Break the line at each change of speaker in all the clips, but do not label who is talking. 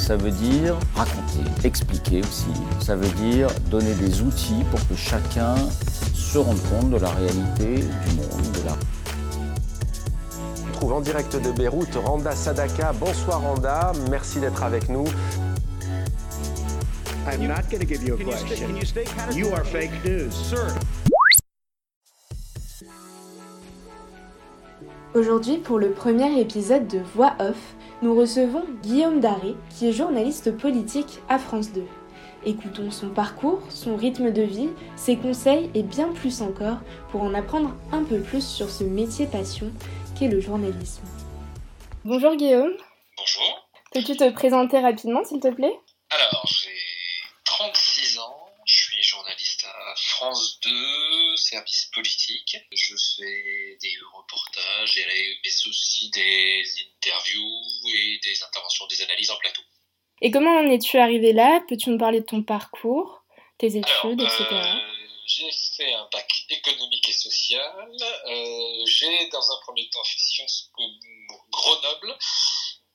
ça veut dire raconter, expliquer aussi. Ça veut dire donner des outils pour que chacun se rende compte de la réalité du monde, de la
On trouve en direct de Beyrouth Randa Sadaka. Bonsoir Randa, merci d'être avec nous.
I'm not going to give you a question. You are fake news. Sir.
Aujourd'hui, pour le premier épisode de Voix Off, nous recevons Guillaume Daré, qui est journaliste politique à France 2. Écoutons son parcours, son rythme de vie, ses conseils et bien plus encore pour en apprendre un peu plus sur ce métier passion qu'est le journalisme. Bonjour Guillaume.
Bonjour.
Peux-tu te présenter rapidement s'il te plaît?
Alors, j'ai 36 ans, je suis journaliste à France 2, service politique. Je fais des reportages, mais aussi des interviews et des interventions, des analyses en plateau.
Et comment en es-tu arrivé là? Peux-tu nous parler de ton parcours, tes études,
Alors,
etc.
euh, j'ai fait un bac économique et social. Euh, j'ai, dans un premier temps, fait Sciences Po Grenoble.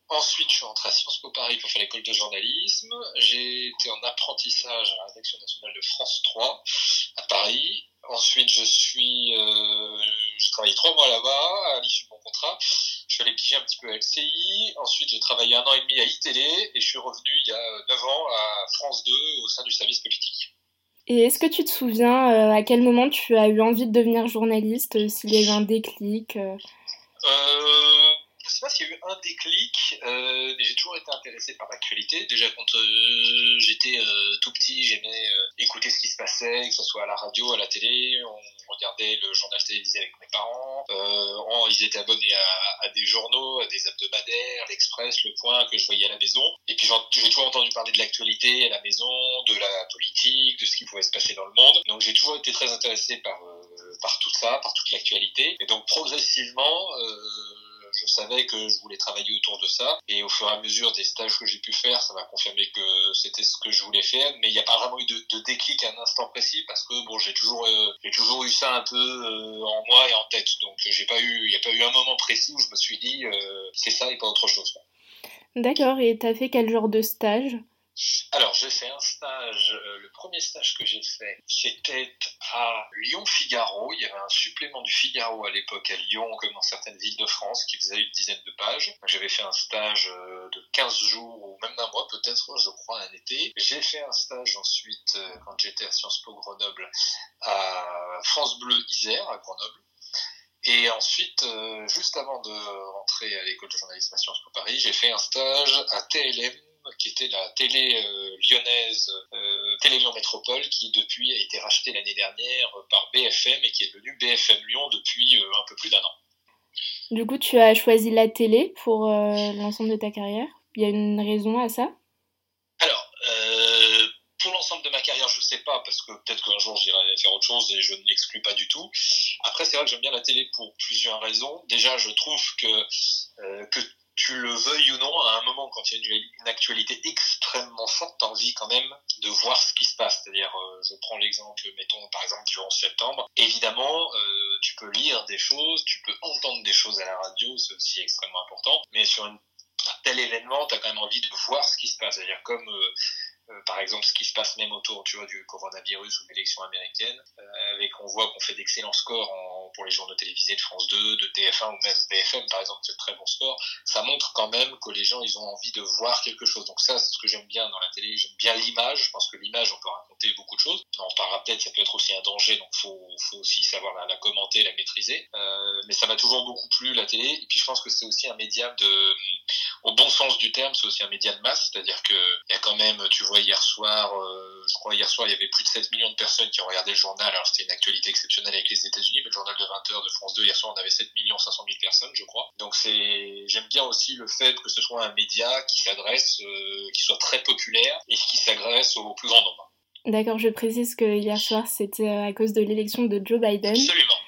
Ensuite, je suis entré à Sciences Po Paris pour faire l'école de journalisme. J'ai été en apprentissage à la rédaction nationale de France 3 à Paris. Ensuite, je suis, euh, j'ai travaillé trois mois là-bas à l'issue de mon contrat. Je suis allé piger un petit peu à LCI. Ensuite, j'ai travaillé un an et demi à iTélé et je suis revenu il y a 9 ans à France 2 au sein du service politique.
Et est-ce que tu te souviens euh, à quel moment tu as eu envie de devenir journaliste, euh, s'il y a eu un déclic euh
sais pas s'il y a eu un déclic, euh, mais j'ai toujours été intéressé par l'actualité. Déjà quand euh, j'étais euh, tout petit, j'aimais euh, écouter ce qui se passait, que ce soit à la radio, à la télé. On regardait le journal télévisé avec mes parents. On- ils étaient abonnés à, des journaux, à des hebdomadaires, l'Express, Le Point, que je voyais à la maison. Et puis j'ai toujours entendu parler de l'actualité à la maison, de la politique, de ce qui pouvait se passer dans le monde. Donc j'ai toujours été très intéressé par par tout ça, par toute l'actualité. Et donc progressivement, euh, je savais que je voulais travailler autour de ça. Et au fur et à mesure des stages que j'ai pu faire, ça m'a confirmé que c'était ce que je voulais faire. Mais il n'y a pas vraiment eu de, déclic à un instant précis parce que bon, j'ai toujours, euh, eu ça un peu euh, en moi et en tête. Donc j'ai il n'y a pas eu un moment précis où je me suis dit euh, c'est ça et pas autre chose.
D'accord, et t'as fait quel genre de stage?
Alors, j'ai fait un stage, euh, le premier stage que j'ai fait, c'était à Lyon-Figaro. Il y avait un supplément du Figaro à l'époque à Lyon, comme dans certaines villes de France, qui faisait une dizaine de pages. J'avais fait un stage euh, de 15 jours ou même d'un mois peut-être, je crois, un été. J'ai fait un stage ensuite, euh, quand j'étais à Sciences Po Grenoble, à France Bleu Isère, à Grenoble. Et ensuite, juste avant de rentrer à l'école de journalisme à Sciences Po Paris, j'ai fait un stage à TLM, qui était la télé euh, lyonnaise, euh, Télé Lyon Métropole, qui depuis a été rachetée l'année dernière par BFM et qui est devenue BFM Lyon depuis euh, un peu plus d'un an.
Du coup, tu as choisi la télé pour euh, l'ensemble de ta carrière? Il y a une raison à ça?
Alors, euh, pour l'ensemble de ma carrière, je sais pas, parce que peut-être qu'un jour j'irai faire autre chose et je ne l'exclus pas du tout. Après, c'est vrai que j'aime bien la télé pour plusieurs raisons. Déjà, je trouve que, euh, que tu le veuilles ou non, à un moment, quand il y a une, actualité extrêmement forte, t'as envie quand même de voir ce qui se passe. C'est-à-dire, euh, je prends l'exemple, mettons par exemple du 11 septembre. Évidemment, euh, tu peux lire des choses, tu peux entendre des choses à la radio, c'est aussi extrêmement important. Mais sur un tel événement, t'as quand même envie de voir ce qui se passe. C'est-à-dire comme euh, par exemple ce qui se passe même autour tu vois du coronavirus ou de l'élection américaine avec on voit qu'on fait d'excellents scores en pour les journaux télévisés de France 2, de TF1 ou même BFM par exemple, c'est très bon sport, ça montre quand même que les gens ils ont envie de voir quelque chose. Donc ça, c'est ce que j'aime bien dans la télé, j'aime bien l'image. Je pense que l'image, on peut raconter beaucoup de choses. On parlera peut-être, ça peut être aussi un danger, donc faut faut aussi savoir la, la commenter, la maîtriser. Euh, mais ça m'a toujours beaucoup plu la télé. Et puis je pense que c'est aussi un média de, au bon sens du terme, c'est aussi un média de masse, c'est-à-dire que il y a quand même, tu vois, hier soir, euh, je crois hier soir, il y avait plus de 7 millions de personnes qui ont regardé le journal. Alors c'était une actualité exceptionnelle avec les États-Unis, mais le journal de 20h de France 2 hier soir, on avait 7 millions 500 000 personnes, je crois. Donc c'est, j'aime bien aussi le fait que ce soit un média qui s'adresse, euh, qui soit très populaire et qui s'adresse au plus grand nombre.
D'accord, je précise que hier soir c'était à cause de l'élection de Joe Biden.
Absolument.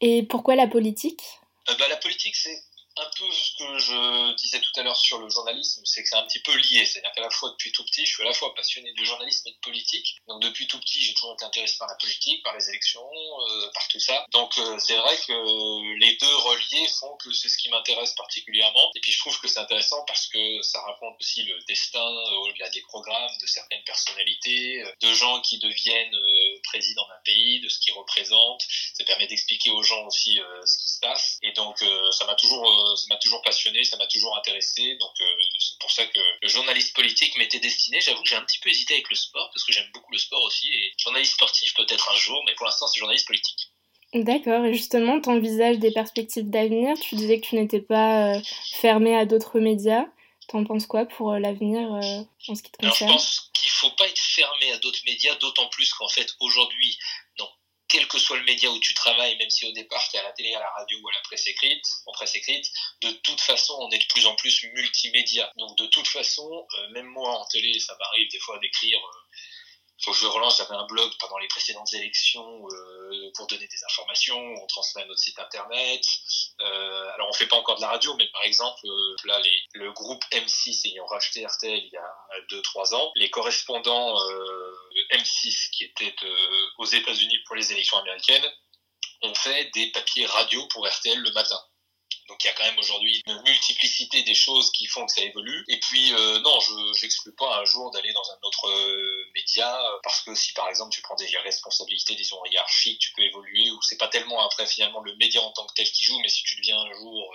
Et pourquoi la politique?
Euh, bah, La politique, c'est un peu ce que je disais tout à l'heure sur le journalisme, c'est que c'est un petit peu lié. C'est-à-dire qu'à la fois, depuis tout petit, je suis à la fois passionné de journalisme et de politique. Donc depuis tout petit, j'ai toujours été intéressé par la politique, par les élections, euh, par tout ça. Donc euh, c'est vrai que les deux reliés font que c'est ce qui m'intéresse particulièrement. Et puis je trouve que c'est intéressant parce que ça raconte aussi le destin au-delà des programmes de certaines personnalités, de gens qui deviennent présidents d'un pays, de ce qu'ils représentent. Ça permet d'expliquer aux gens aussi ce qui Et donc ça m'a toujours euh, ça m'a toujours passionné, ça m'a toujours intéressé. Donc euh, c'est pour ça que le journaliste politique m'était destiné. J'avoue que j'ai un petit peu hésité avec le sport parce que j'aime beaucoup le sport aussi. Et journaliste sportif peut-être un jour, mais pour l'instant c'est journaliste politique.
D'accord, et justement, tu envisages des perspectives d'avenir? Tu disais que tu n'étais pas euh, fermé à d'autres médias. T'en penses quoi pour l'avenir en ce qui te concerne
Alors, Je pense qu'il ne faut pas être fermé à d'autres médias, d'autant plus qu'en fait, aujourd'hui, quel que soit le média où tu travailles, même si au départ tu es à la télé, à la radio ou à la presse écrite, en presse écrite, de toute façon on est de plus en plus multimédia. Donc de toute façon, euh, même moi en télé, ça m'arrive des fois d'écrire euh, faut que je relance. J'avais un blog pendant les précédentes élections euh, pour donner des informations. On transmet à notre site internet. Euh, alors on fait pas encore de la radio, mais par exemple là les, le groupe M6 ayant racheté RTL il y a 2-3 ans, les correspondants M6 qui étaient euh, aux États-Unis pour les élections américaines ont fait des papiers radio pour RTL le matin. Donc il y a quand même aujourd'hui une multiplicité des choses qui font que ça évolue. Et puis euh, non, je n'exclus pas un jour d'aller dans un autre euh, média euh, parce que si par exemple tu prends des responsabilités, disons hiérarchiques, tu peux évoluer ou c'est pas tellement après finalement le média en tant que tel qui joue, mais si tu deviens un jour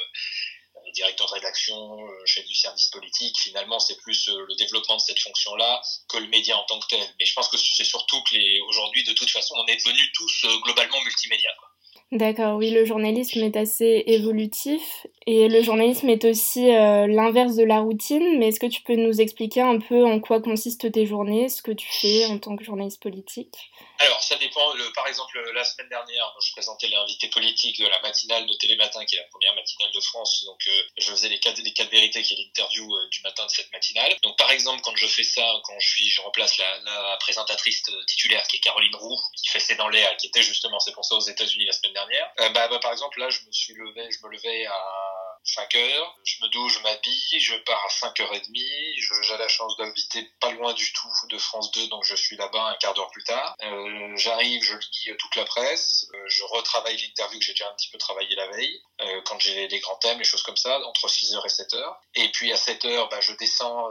directeur de rédaction, chef du service politique, finalement c'est plus le développement de cette fonction-là que le média en tant que tel. Mais je pense que c'est surtout que les aujourd'hui de toute façon on est devenus tous globalement multimédia. Quoi.
D'accord, oui, le journalisme est assez évolutif et le journalisme est aussi euh, l'inverse de la routine. Mais est-ce que tu peux nous expliquer un peu en quoi consistent tes journées, ce que tu fais en tant que journaliste politique?
Alors, ça dépend. Le, par exemple, la semaine dernière, je présentais l'invité politique de la matinale de Télématin, qui est la première matinale de France. Donc, euh, je faisais les quatre, les quatre vérités, qui est l'interview euh, du matin de cette matinale. Donc, par exemple, quand je fais ça, quand je suis, je remplace la, la présentatrice titulaire, qui est Caroline Roux, qui fait C'est dans l'air, qui était justement, c'est pour ça, aux États-Unis la semaine dernière. Euh, bah, bah, par exemple, là, je me suis levé, je me levais à 5 heures, je me douche, je m'habille, je pars à 5h30, j'ai la chance d'habiter pas loin du tout de France 2, donc je suis là-bas un quart d'heure plus tard. Euh, J'arrive, je lis toute la presse, euh, je retravaille l'interview que j'ai déjà un petit peu travaillé la veille, euh, quand j'ai des grands thèmes, les choses comme ça, entre 6h et 7h. Et puis à 7h, bah, je descends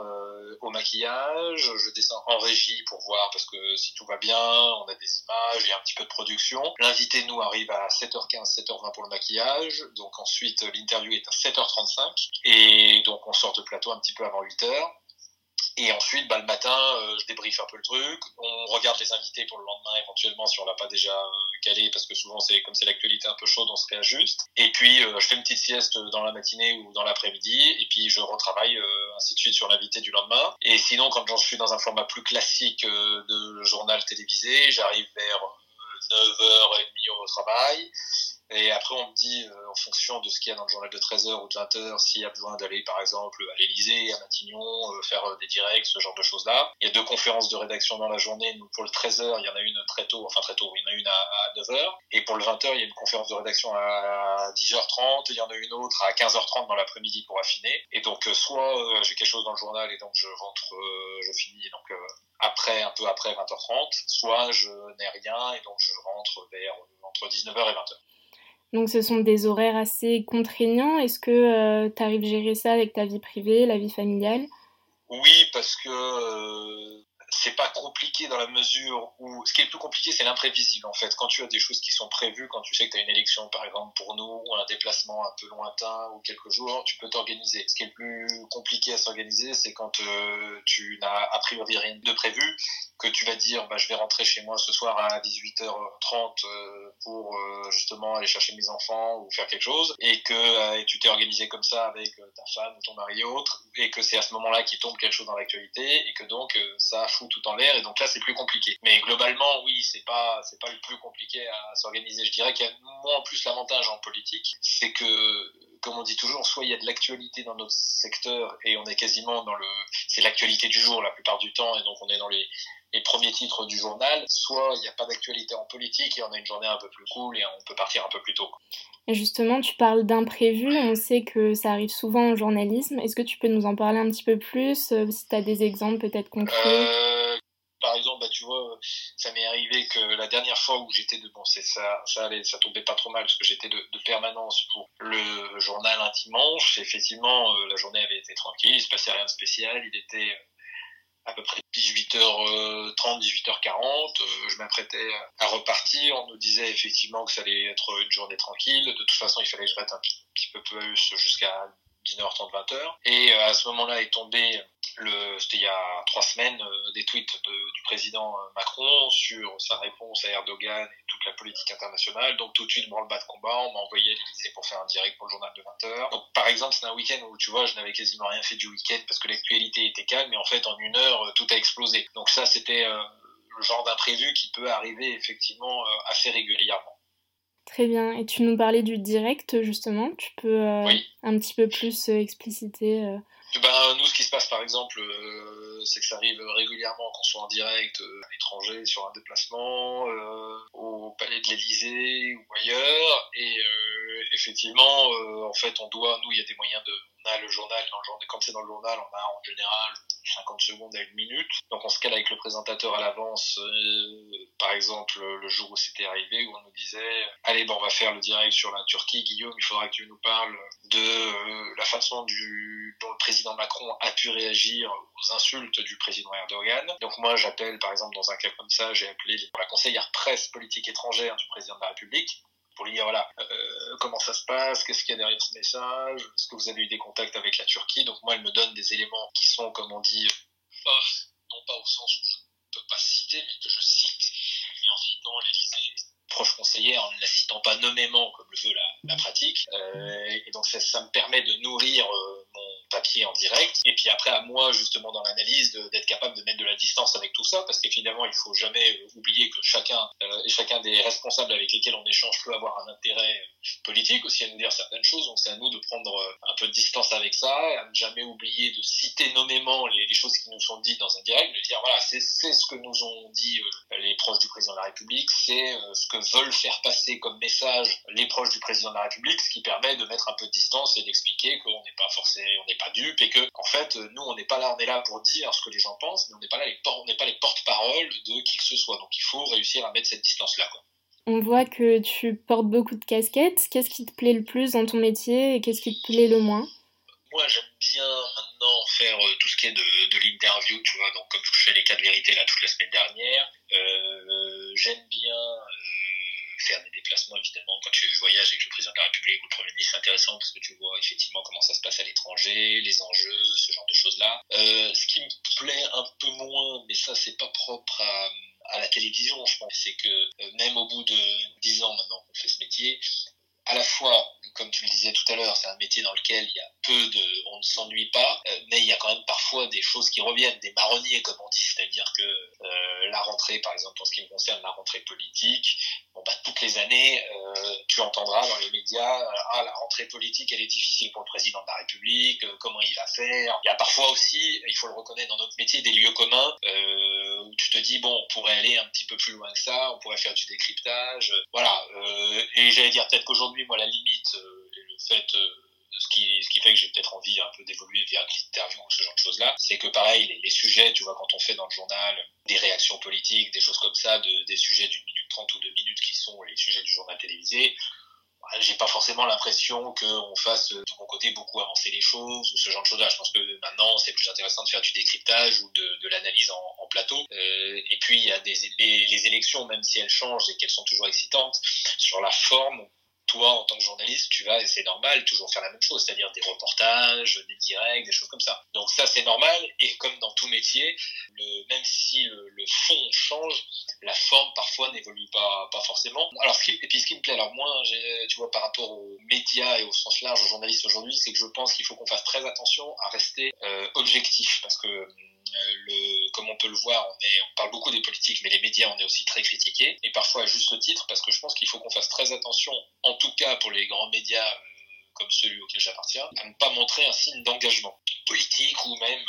au maquillage, je descends en régie pour voir, parce que si tout va bien, on a des images, il y a un petit peu de production. L'invité, nous, arrive à 7h15, 7h20 pour le maquillage, donc ensuite l'interview est à 7h35 et donc on sort de plateau un petit peu avant 8h. Et ensuite, bah, le matin, euh, je débriefe un peu le truc. On regarde les invités pour le lendemain, éventuellement, si on l'a pas déjà euh, calé, parce que souvent, c'est comme c'est l'actualité un peu chaude, on se réajuste. Et puis, euh, je fais une petite sieste dans la matinée ou dans l'après-midi, et puis je retravaille ainsi de suite sur l'invité du lendemain. Et sinon, quand je suis dans un format plus classique de journal télévisé, j'arrive vers 9h30 au travail. Et après, on me dit, euh, en fonction de ce qu'il y a dans le journal de 13h ou de 20h, s'il y a besoin d'aller, par exemple, à l'Elysée, à Matignon, euh, faire euh, des directs, ce genre de choses-là. Il y a deux conférences de rédaction dans la journée. Nous, pour le 13h, il y en a une très tôt, enfin très tôt, il y en a une à, 9h. Et pour le 20h, il y a une conférence de rédaction à 10h30, il y en a une autre à 15h30 dans l'après-midi pour affiner. Et donc, soit j'ai quelque chose dans le journal et donc je rentre, je finis donc après, un peu après 20h30, soit je n'ai rien et donc je rentre vers entre 19h et 20h.
Donc ce sont des horaires assez contraignants. Est-ce que euh, tu arrives à gérer ça avec ta vie privée, la vie familiale?
Oui, parce que euh, c'est pas compliqué dans la mesure où ce qui est le plus compliqué c'est l'imprévisible en fait. Quand tu as des choses qui sont prévues quand tu sais que tu as une élection par exemple pour nous ou un déplacement un peu lointain ou quelques jours tu peux t'organiser. Ce qui est le plus compliqué à s'organiser c'est quand euh, tu n'as a priori rien de prévu que tu vas dire bah, je vais rentrer chez moi ce soir à 18h30 euh, pour euh, justement aller chercher mes enfants ou faire quelque chose et que tu t'es organisé comme ça avec ta femme ton mari et autres et que c'est à ce moment-là qu'il tombe quelque chose dans l'actualité et que donc ça tout en l'air et donc là c'est plus compliqué. Mais globalement oui c'est pas c'est pas le plus compliqué à s'organiser. Je dirais qu'il y a moins en plus l'avantage en politique, c'est que comme on dit toujours, soit il y a de l'actualité dans notre secteur et on est quasiment dans le, c'est l'actualité du jour la plupart du temps et donc on est dans les, les premiers titres du journal, soit il n'y a pas d'actualité en politique et on a une journée un peu plus cool et on peut partir un peu plus tôt.
Et justement, tu parles d'imprévu, on sait que ça arrive souvent au journalisme. Est-ce que tu peux nous en parler un petit peu plus, euh, si tu as des exemples peut-être concrets?
Euh, par exemple, bah, tu vois, ça m'est arrivé que la dernière fois où j'étais de bon, c'est ça, ça allait, ça tombait pas trop mal parce que j'étais de, permanence pour le journal un dimanche. Effectivement, euh, la journée avait été tranquille, il se passait rien de spécial, il était à peu près 18h30, 18h40. Euh, je m'apprêtais à repartir. On nous disait effectivement que ça allait être une journée tranquille. De toute façon, il fallait que je reste un petit peu plus jusqu'à 19h30, 20h. Et euh, à ce moment-là est tombé c'était il y a trois semaines, euh, des tweets du président euh, Macron sur sa réponse à Erdogan et toute la politique internationale. Donc tout de suite, branle-bas de combat, on m'a envoyé à l'Élysée pour faire un direct pour le journal de 20h. Donc par exemple, c'est un week-end où tu vois, je n'avais quasiment rien fait du week-end parce que l'actualité était calme, mais en fait, en une heure, tout a explosé. Donc ça, c'était le genre d'imprévu qui peut arriver effectivement assez régulièrement.
Très bien. Et tu nous parlais du direct, justement. Tu peux euh, un petit peu plus euh, expliciter euh,
ben, nous, ce qui se passe, par exemple, c'est que ça arrive régulièrement qu'on soit en direct à l'étranger, sur un déplacement, au palais de l'Élysée ou ailleurs. Et effectivement, en fait, on doit, nous, il y a des moyens de, on a le journal, dans le journal, quand c'est dans le journal, on a en général 50 secondes à une minute. Donc on se cale avec le présentateur à l'avance, euh, par exemple le jour où c'était arrivé, où on nous disait, allez, bon, on va faire le direct sur la Turquie, Guillaume, il faudra que tu nous parles de euh, la façon du, dont le président Macron a pu réagir aux insultes du président Erdogan. Donc moi j'appelle, par exemple, dans un cas comme ça, j'ai appelé la conseillère presse politique étrangère du président de la République pour lui dire voilà euh, comment ça se passe, qu'est-ce qu'il y a derrière ce message, est-ce que vous avez eu des contacts avec la Turquie? Donc moi, elle me donne des éléments qui sont, comme on dit, forts, non pas au sens où je ne peux pas citer, mais que je cite, mais en citant l'Élysée, proche conseillère, en ne la citant pas nommément comme le veut la, pratique. Euh, et donc ça, ça, me permet de nourrir euh, mon papier en direct. Et puis après, à moi, justement, dans l'analyse, d'être capable de mettre de la distance avec tout ça, parce qu'évidemment, il faut jamais euh, oublier que chacun euh, et chacun des responsables avec lesquels on échange peut avoir un intérêt politique aussi à nous dire certaines choses. Donc c'est à nous de prendre euh, un peu de distance avec ça, à ne jamais oublier de citer nommément les, les choses qui nous sont dites dans un direct, de dire voilà, c'est ce que nous ont dit les proches du président de la République, c'est ce que veulent faire passer comme message les proches du président de la République, ce qui permet de mettre un peu de distance et d'expliquer qu'on n'est pas forcément, on n'est pas dupe et que en fait nous on n'est pas là on est là pour dire ce que les gens pensent mais on n'est pas là les on n'est pas les porte-parole de qui que ce soit donc il faut réussir à mettre cette distance là quoi.
On voit que tu portes beaucoup de casquettes. Qu'est-ce qui te plaît le plus dans ton métier et qu'est-ce qui te plaît le moins?
Moi, j'aime bien maintenant faire euh, tout ce qui est de, de l'interview, tu vois. Donc, comme je fais les cas de vérité là toute la semaine dernière, euh, j'aime bien euh, faire des déplacements, évidemment, quand tu voyages avec le président de la République ou le Premier ministre, c'est intéressant parce que tu vois effectivement comment ça se passe à l'étranger, les enjeux, ce genre de choses-là. Euh, ce qui me plaît un peu moins, mais ça, c'est pas propre à, la télévision, je pense, c'est que euh, même au bout de dix ans maintenant qu'on fait ce métier, à la fois, comme tu le disais tout à l'heure, c'est un métier dans lequel il y a peu de, on ne s'ennuie pas, euh, mais il y a quand même parfois des choses qui reviennent, des marronniers comme on dit, c'est-à-dire que la rentrée, par exemple, en ce qui me concerne, la rentrée politique, bah toutes les années, euh, tu entendras dans les médias, ah la rentrée politique, elle est difficile pour le président de la République, comment il va faire. Il y a parfois aussi, il faut le reconnaître dans notre métier, des lieux communs où tu te dis bon, on pourrait aller un petit peu plus loin que ça, on pourrait faire du décryptage, voilà. et j'allais dire peut-être qu'aujourd'hui moi, la limite, euh, le fait euh, ce qui, ce qui fait que j'ai peut-être envie un peu d'évoluer vers l'interview ou ce genre de choses-là, c'est que pareil, les, sujets, tu vois, quand on fait dans le journal des réactions politiques, des choses comme ça, de, des sujets d'une minute trente ou deux minutes qui sont les sujets du journal télévisé, j'ai pas forcément l'impression qu'on fasse de mon côté beaucoup avancer les choses ou ce genre de choses-là. Je pense que maintenant c'est plus intéressant de faire du décryptage ou de, l'analyse en, plateau. Euh, et puis il y a les, élections, même si elles changent et qu'elles sont toujours excitantes, sur la forme, toi, en tant que journaliste, tu vas, et c'est normal, toujours faire la même chose, c'est-à-dire des reportages, des directs, des choses comme ça. Donc ça, c'est normal, et comme dans tout métier, le, même si le, le, fond change, la forme parfois n'évolue pas, pas forcément. Alors, ce qui, et puis ce qui me plaît, alors moi, tu vois, par rapport aux médias et au sens large, aux journalistes aujourd'hui, c'est que je pense qu'il faut qu'on fasse très attention à rester euh, objectif, parce que comme on peut le voir, on, parle beaucoup des politiques, mais les médias, on est aussi très critiqués, et parfois à juste titre, parce que je pense qu'il faut qu'on fasse très attention, en tout cas pour les grands médias euh, comme celui auquel j'appartiens, à ne pas montrer un signe d'engagement politique ou même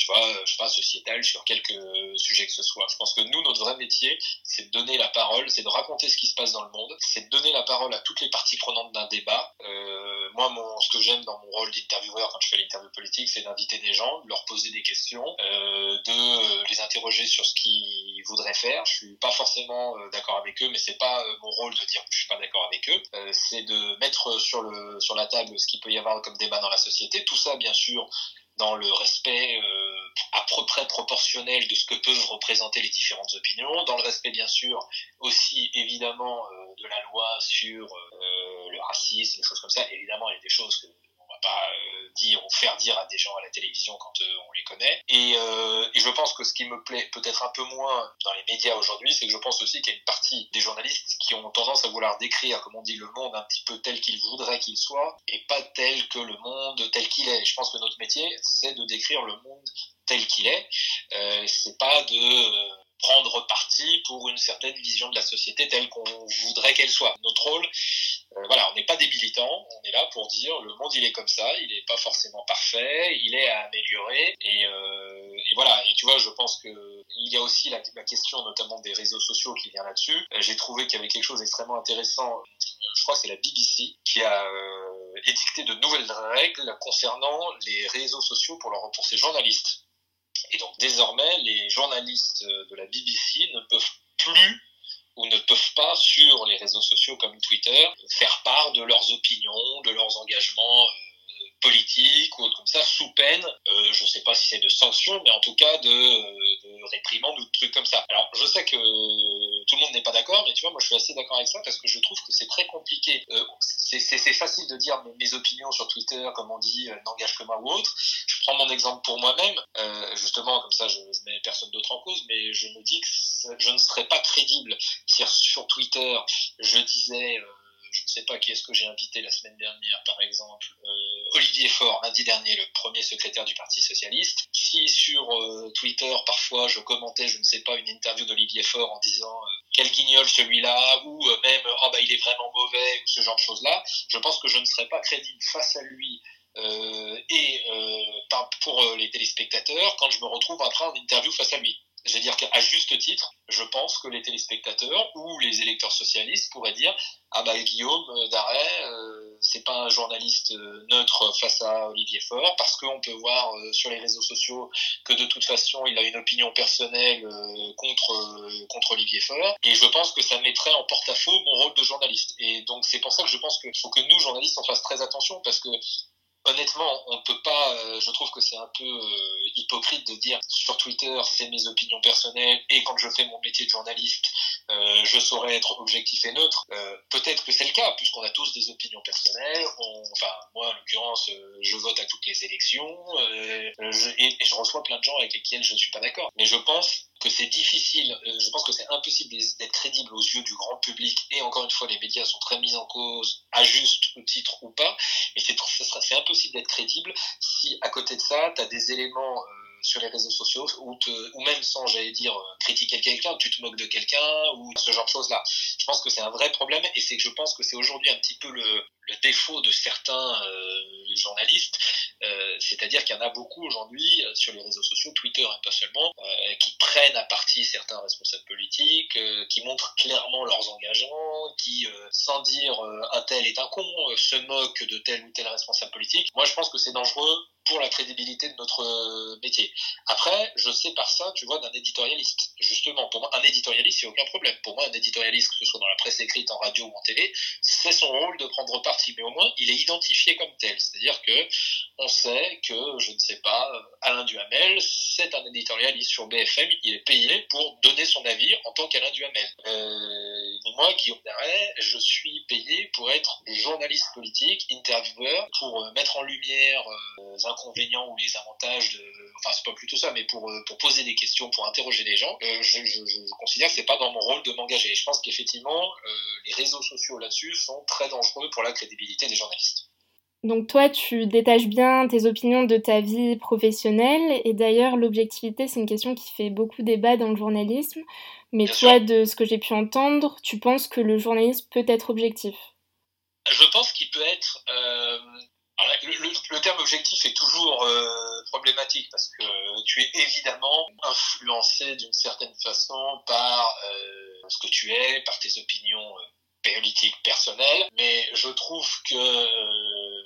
tu vois, je sais pas, sociétal sur quelques sujets que ce soit. Je pense que nous, notre vrai métier, c'est de donner la parole, c'est de raconter ce qui se passe dans le monde, c'est de donner la parole à toutes les parties prenantes d'un débat. Euh, moi, mon, ce que j'aime dans mon rôle d'intervieweur quand je fais l'interview politique, c'est d'inviter des gens, de leur poser des questions, euh, de les interroger sur ce qu'ils voudraient faire. Je suis pas forcément euh, d'accord avec eux, mais c'est pas euh, mon rôle de dire que je suis pas d'accord avec eux. Euh, c'est de mettre sur le sur la table ce qu'il peut y avoir comme débat dans la société. Tout ça, bien sûr, dans le respect euh, à peu près proportionnel de ce que peuvent représenter les différentes opinions, dans le respect bien sûr aussi évidemment euh, de la loi sur euh, le racisme, des choses comme ça. Évidemment, il y a des choses que pas euh, dire ou faire dire à des gens à la télévision quand euh, on les connaît. Et, euh, et, je pense que ce qui me plaît peut-être un peu moins dans les médias aujourd'hui, c'est que je pense aussi qu'il y a une partie des journalistes qui ont tendance à vouloir décrire, comme on dit, le monde un petit peu tel qu'ils voudraient qu'il soit et pas tel que le monde tel qu'il est. Je pense que notre métier, c'est de décrire le monde tel qu'il est. Euh, c'est pas de prendre parti pour une certaine vision de la société telle qu'on voudrait qu'elle soit. Notre rôle, voilà, on n'est pas des militants, on est là pour dire le monde il est comme ça, il n'est pas forcément parfait, il est à améliorer et, euh, et voilà. Et tu vois, je pense que il y a aussi la, la question notamment des réseaux sociaux qui vient là-dessus. Euh, J'ai trouvé qu'il y avait quelque chose d'extrêmement intéressant. Euh, je crois que c'est la BBC qui a euh, édicté de nouvelles règles concernant les réseaux sociaux pour, leur, pour ses journalistes. Et donc désormais, les journalistes de la BBC ne peuvent plus ou ne peuvent pas sur les réseaux sociaux comme Twitter faire part de leurs opinions, de leurs engagements euh, politiques ou autre comme ça sous peine, euh, je ne sais pas si c'est de sanctions, mais en tout cas de, de réprimande ou de trucs comme ça. Alors je sais que tout le monde n'est pas d'accord, mais tu vois, moi je suis assez d'accord avec ça parce que je trouve que c'est très compliqué. Euh, c'est facile de dire mes opinions sur Twitter, comme on dit, euh, n'engage que moi ou autre. Je prends mon exemple pour moi-même, euh, justement, comme ça je, je mets personne d'autre en cause, mais je me dis que je ne serais pas crédible si sur Twitter je disais euh, je ne sais pas qui est-ce que j'ai invité la semaine dernière, par exemple, euh, Olivier Faure, lundi dernier, le premier secrétaire du Parti Socialiste. Si sur euh, Twitter, parfois, je commentais, je ne sais pas, une interview d'Olivier Faure en disant euh, quel guignol celui-là, ou même oh bah il est vraiment mauvais, ou ce genre de choses-là, je pense que je ne serais pas crédible face à lui euh, et euh, pour les téléspectateurs quand je me retrouve après en interview face à lui. Je veux dire qu'à juste titre, je pense que les téléspectateurs ou les électeurs socialistes pourraient dire ah bah Guillaume Darret, euh, c'est pas un journaliste neutre face à Olivier Faure parce qu'on peut voir euh, sur les réseaux sociaux que de toute façon il a une opinion personnelle euh, contre contre Olivier Faure et je pense que ça mettrait en porte-à-faux mon rôle de journaliste et donc c'est pour ça que je pense qu'il faut que nous journalistes on fasse très attention parce que honnêtement, on peut pas. Euh, je trouve que c'est un peu euh, hypocrite de dire sur Twitter c'est mes opinions personnelles et quand je fais mon métier de journaliste, euh, je saurais être objectif et neutre. Euh, peut-être que c'est le cas puisqu'on a tous des opinions personnelles. On, enfin, moi en l'occurrence, euh, je vote à toutes les élections je, et, je reçois plein de gens avec lesquels je ne suis pas d'accord. Mais je pense que c'est difficile, je pense que c'est impossible d'être crédible aux yeux du grand public, et encore une fois, les médias sont très mis en cause, à juste titre ou pas, mais c'est impossible d'être crédible si, à côté de ça, tu as des éléments sur les réseaux sociaux, ou, te, ou même sans, j'allais dire, critiquer quelqu'un, tu te moques de quelqu'un, ou ce genre de choses-là. Je pense que c'est un vrai problème, et c'est que je pense que c'est aujourd'hui un petit peu le, défaut de certains euh, journalistes, euh, c'est-à-dire qu'il y en a beaucoup aujourd'hui euh, sur les réseaux sociaux, Twitter et pas seulement, euh, qui prennent à partie certains responsables politiques, euh, qui montrent clairement leurs engagements, qui, sans dire un tel est un con, se moquent de tel ou tel responsable politique. Moi, je pense que c'est dangereux pour la crédibilité de notre métier. Après, je sais par ça, tu vois, d'un éditorialiste. justement, pour moi, un éditorialiste, a aucun problème. Pour moi, un éditorialiste, que ce soit dans la presse écrite, en radio ou en télé, c'est son rôle de prendre parti. Mais au moins, il est identifié comme tel. C'est-à-dire que on sait que, je ne sais pas, Alain Duhamel, c'est un éditorialiste sur BFM, il est payé pour donner son avis en tant qu'Alain Duhamel. Euh, moi, Guillaume Darret, je suis payé pour être journaliste politique, intervieweur, pour euh, mettre en lumière euh, inconvénients ou les avantages de... Enfin, c'est pas plutôt ça, mais pour, pour poser des questions, pour interroger les gens. je, je, je, considère que c'est pas dans mon rôle de m'engager. Je pense qu'effectivement, les réseaux sociaux là-dessus sont très dangereux pour la crédibilité des journalistes.
Donc toi, tu détaches bien tes opinions de ta vie professionnelle et d'ailleurs l'objectivité, c'est une question qui fait beaucoup débat dans le journalisme. Mais toi, de ce que j'ai pu entendre, tu penses que le journalisme peut être objectif?
Je pense qu'il peut être... Euh, le, terme objectif est toujours euh, problématique parce que tu es évidemment influencé d'une certaine façon par euh, ce que tu es, par tes opinions politique personnelle, mais je trouve que euh,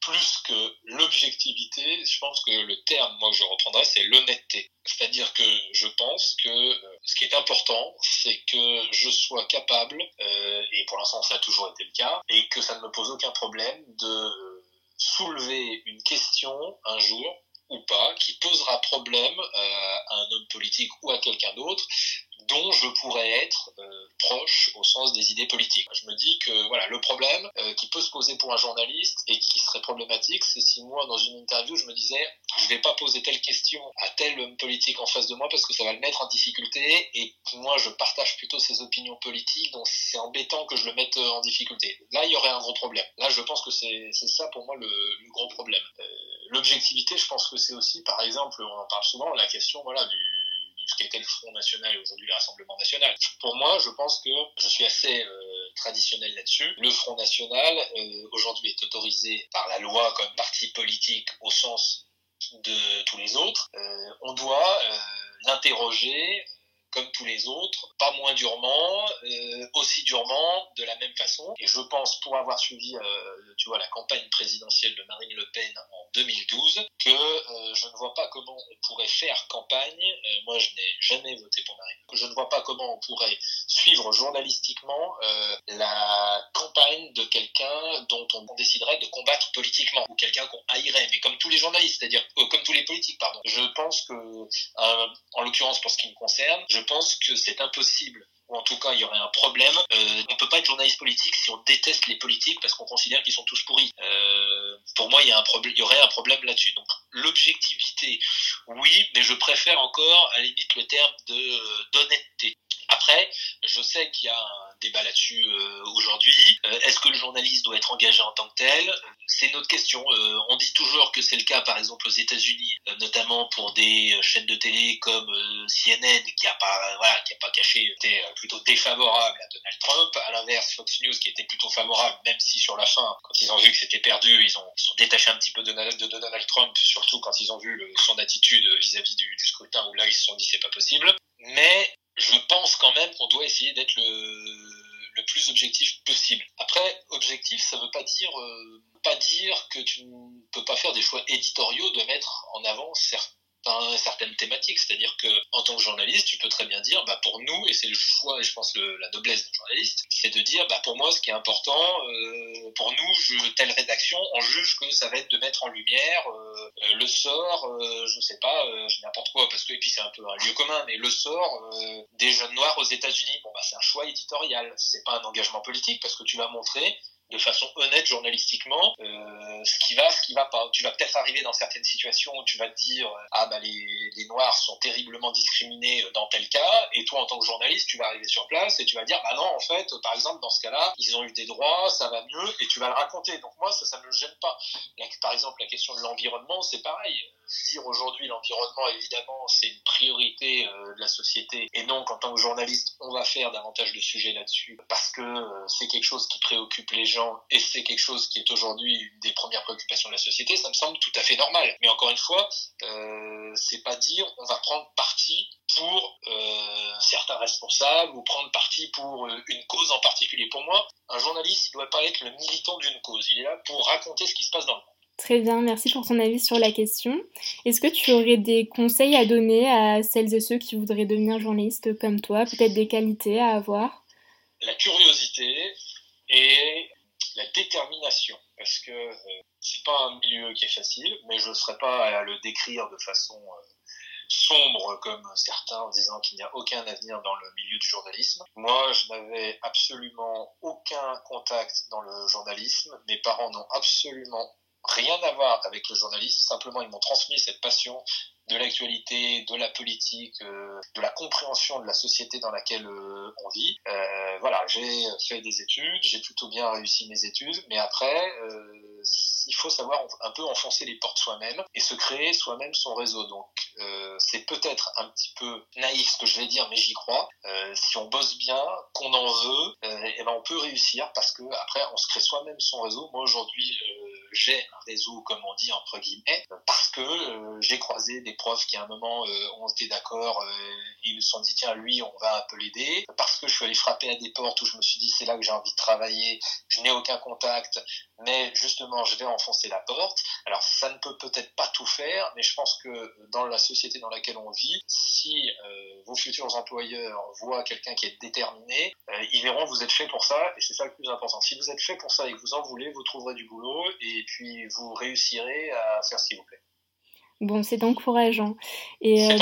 plus que l'objectivité, je pense que le terme, que je reprendrai, c'est l'honnêteté. C'est-à-dire que je pense que euh, ce qui est important, c'est que je sois capable, euh, et pour l'instant ça a toujours été le cas, et que ça ne me pose aucun problème de soulever une question un jour ou pas qui posera problème à un homme politique ou à quelqu'un d'autre dont je pourrais être euh, proche au sens des idées politiques. Je me dis que voilà le problème euh, qui peut se poser pour un journaliste et qui serait problématique, c'est si moi dans une interview je me disais je vais pas poser telle question à tel homme politique en face de moi parce que ça va le mettre en difficulté et moi je partage plutôt ses opinions politiques donc c'est embêtant que je le mette euh, en difficulté. Là il y aurait un gros problème. Là je pense que c'est ça pour moi le, le gros problème. L'objectivité je pense que c'est aussi par exemple on en parle souvent la question voilà du ce qu'était le Front National et aujourd'hui le Rassemblement National. Pour moi, je pense que je suis assez euh, traditionnel là-dessus. Le Front National, euh, aujourd'hui, est autorisé par la loi comme parti politique au sens de tous les autres. Euh, on doit l'interroger comme tous les autres, pas moins durement, euh, aussi durement, de la même façon. Et je pense, pour avoir suivi, euh, tu vois, la campagne présidentielle de Marine Le Pen en 2012, que euh, je ne vois pas comment on pourrait faire campagne. moi, je n'ai jamais voté pour Marine. Je ne vois pas comment on pourrait suivre journalistiquement la campagne de quelqu'un dont on déciderait de combattre politiquement ou quelqu'un qu'on haïrait, mais comme tous les journalistes, c'est-à-dire comme tous les politiques, pardon. Je pense que, en l'occurrence pour ce qui me concerne, pense que c'est impossible ou en tout cas il y aurait un problème. Euh, on peut pas être journaliste politique si on déteste les politiques parce qu'on considère qu'ils sont tous pourris. Euh, pour moi, il y aurait un problème là-dessus. Donc l'objectivité, oui, mais je préfère encore à la limite le terme de d'honnêteté. Après, je sais qu'il y a un débat là-dessus euh, aujourd'hui. Euh, est-ce que le journaliste doit être engagé en tant que tel? C'est une autre question. Euh, on dit toujours que c'est le cas, par exemple, aux États-Unis, notamment pour des chaînes de télé comme CNN, qui a pas, voilà, qui pas caché, était plutôt défavorable à Donald Trump. À l'inverse, Fox News, qui était plutôt favorable, même si sur la fin, quand ils ont vu que c'était perdu, ils ont, ils sont détachés un petit peu de, de Donald Trump, surtout quand ils ont vu son attitude vis-à-vis du, du scrutin, où là ils se sont dit c'est pas possible. Mais je pense quand même qu'on doit essayer d'être le, plus objectif possible. Après, objectif, ça veut pas dire euh, pas dire que tu ne peux pas faire des choix éditoriaux de mettre en avant certains certaines thématiques. C'est-à-dire que en tant que journaliste, tu peux très bien dire, bah, pour nous, et c'est le choix, et je pense la noblesse d'un journaliste, c'est de dire, bah, pour moi, ce qui est important, euh, pour nous, je, telle rédaction, on juge que ça va être de mettre en lumière euh, le sort, euh, je sais pas, euh, n'importe quoi, parce que et puis c'est un peu un lieu commun, mais le sort euh, des jeunes noirs aux États-Unis. Bon, bah, c'est un choix éditorial, c'est pas un engagement politique, parce que tu vas montrer de façon honnête journalistiquement euh, ce qui va, ce qui va pas. Tu vas peut-être arriver dans certaines situations où tu vas te dire ah bah les, les noirs sont terriblement discriminés dans tel cas et toi en tant que journaliste tu vas arriver sur place et tu vas dire bah non en fait par exemple dans ce cas-là ils ont eu des droits ça va mieux et tu vas le raconter. Donc moi ça ça me gêne pas. par exemple la question de l'environnement c'est pareil. Dire aujourd'hui l'environnement, évidemment, c'est une priorité euh, de la société. Et non qu'en tant que journaliste, on va faire davantage de sujets là-dessus parce que euh, c'est quelque chose qui préoccupe les gens et c'est quelque chose qui est aujourd'hui une des premières préoccupations de la société, ça me semble tout à fait normal. Mais encore une fois, euh, c'est pas dire on va prendre parti pour euh, certains responsables ou prendre parti pour une cause en particulier. Pour moi, un journaliste, il doit pas être le militant d'une cause. Il est là pour raconter ce qui se passe dans le monde.
Très bien, merci pour ton avis sur la question. Est-ce que tu aurais des conseils à donner à celles et ceux qui voudraient devenir journalistes comme toi? Peut-être des qualités à avoir?
La curiosité et la détermination. Parce que euh, c'est pas un milieu qui est facile, mais je ne serais pas à le décrire de façon euh, sombre comme certains en disant qu'il n'y a aucun avenir dans le milieu du journalisme. Moi, je n'avais absolument aucun contact dans le journalisme. Mes parents n'ont absolument rien à voir avec le journalisme. Simplement, ils m'ont transmis cette passion de l'actualité, de la politique, euh, de la compréhension de la société dans laquelle euh, on vit. Euh, voilà, j'ai fait des études, j'ai plutôt bien réussi mes études, mais après, il faut savoir un peu enfoncer les portes soi-même et se créer soi-même son réseau. Donc, c'est peut-être un petit peu naïf ce que je vais dire, mais j'y crois. si on bosse bien, qu'on en veut, et eh ben on peut réussir parce que après, on se crée soi-même son réseau. Moi aujourd'hui, j'ai un réseau, comme on dit entre guillemets, parce que j'ai croisé des profs qui à un moment euh, ont été d'accord, euh, ils se sont dit tiens lui on va un peu l'aider parce que je suis allé frapper à des portes où je me suis dit c'est là que j'ai envie de travailler, je n'ai aucun contact, mais justement je vais enfoncer la porte. Alors ça ne peut peut-être pas tout faire, mais je pense que dans la société dans laquelle on vit, si euh, vos futurs employeurs voient quelqu'un qui est déterminé, ils verront vous êtes fait pour ça et c'est ça le plus important. Si vous êtes fait pour ça et que vous en voulez, vous trouverez du boulot et puis vous réussirez à faire ce qui vous plaît.
Bon, c'est encourageant. Et
euh,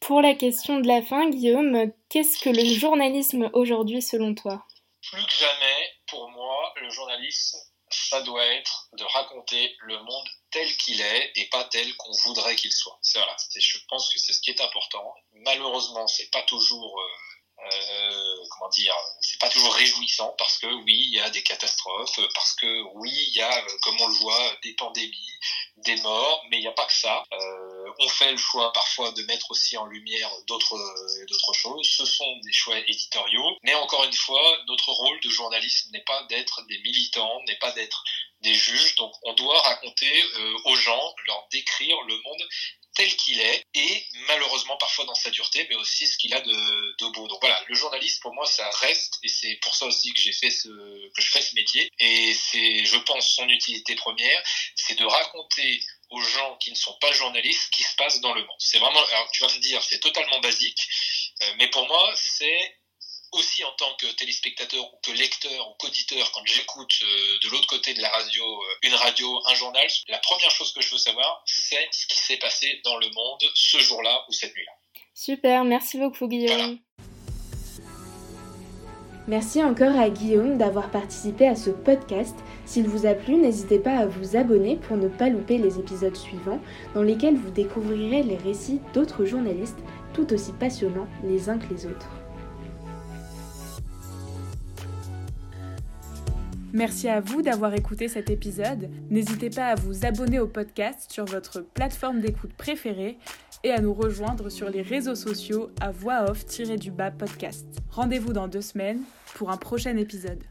pour la question de la fin, Guillaume, qu'est-ce que le journalisme aujourd'hui selon toi?
Plus que jamais, pour moi, le journalisme, ça doit être de raconter le monde tel qu'il est et pas tel qu'on voudrait qu'il soit. Voilà, je pense que c'est ce qui est important. Malheureusement, c'est pas toujours euh, euh, comment dire, c'est pas toujours réjouissant parce que oui, il y a des catastrophes, parce que oui, il y a, comme on le voit, des pandémies, des morts, mais il n'y a pas que ça. Euh, on fait le choix parfois de mettre aussi en lumière d'autres d'autres choses. Ce sont des choix éditoriaux, mais encore une fois, notre rôle de journaliste n'est pas d'être des militants, n'est pas d'être des juges. Donc, on doit raconter euh, aux gens, leur décrire le monde tel qu'il est et malheureusement parfois dans sa dureté mais aussi ce qu'il a de, de, beau. Donc voilà le journaliste pour moi ça reste et c'est pour ça aussi que j'ai fait ce que je fais ce métier et c'est je pense son utilité première c'est de raconter aux gens qui ne sont pas journalistes ce qui se passe dans le monde. C'est vraiment alors tu vas me dire c'est totalement basique euh, mais pour moi c'est aussi en tant que téléspectateur ou que lecteur ou qu'auditeur, quand j'écoute euh, de l'autre côté de la radio euh, une radio, un journal, la première chose que je veux savoir, c'est ce qui s'est passé dans le monde ce jour-là ou cette nuit-là.
Super, merci beaucoup Guillaume. Merci encore à Guillaume d'avoir participé à ce podcast. S'il vous a plu, n'hésitez pas à vous abonner pour ne pas louper les épisodes suivants dans lesquels vous découvrirez les récits d'autres journalistes tout aussi passionnants les uns que les autres.
Merci à vous d'avoir écouté cet épisode. N'hésitez pas à vous abonner au podcast sur votre plateforme d'écoute préférée et à nous rejoindre sur les réseaux sociaux à voix off-du-bas podcast. Rendez-vous dans deux semaines pour un prochain épisode.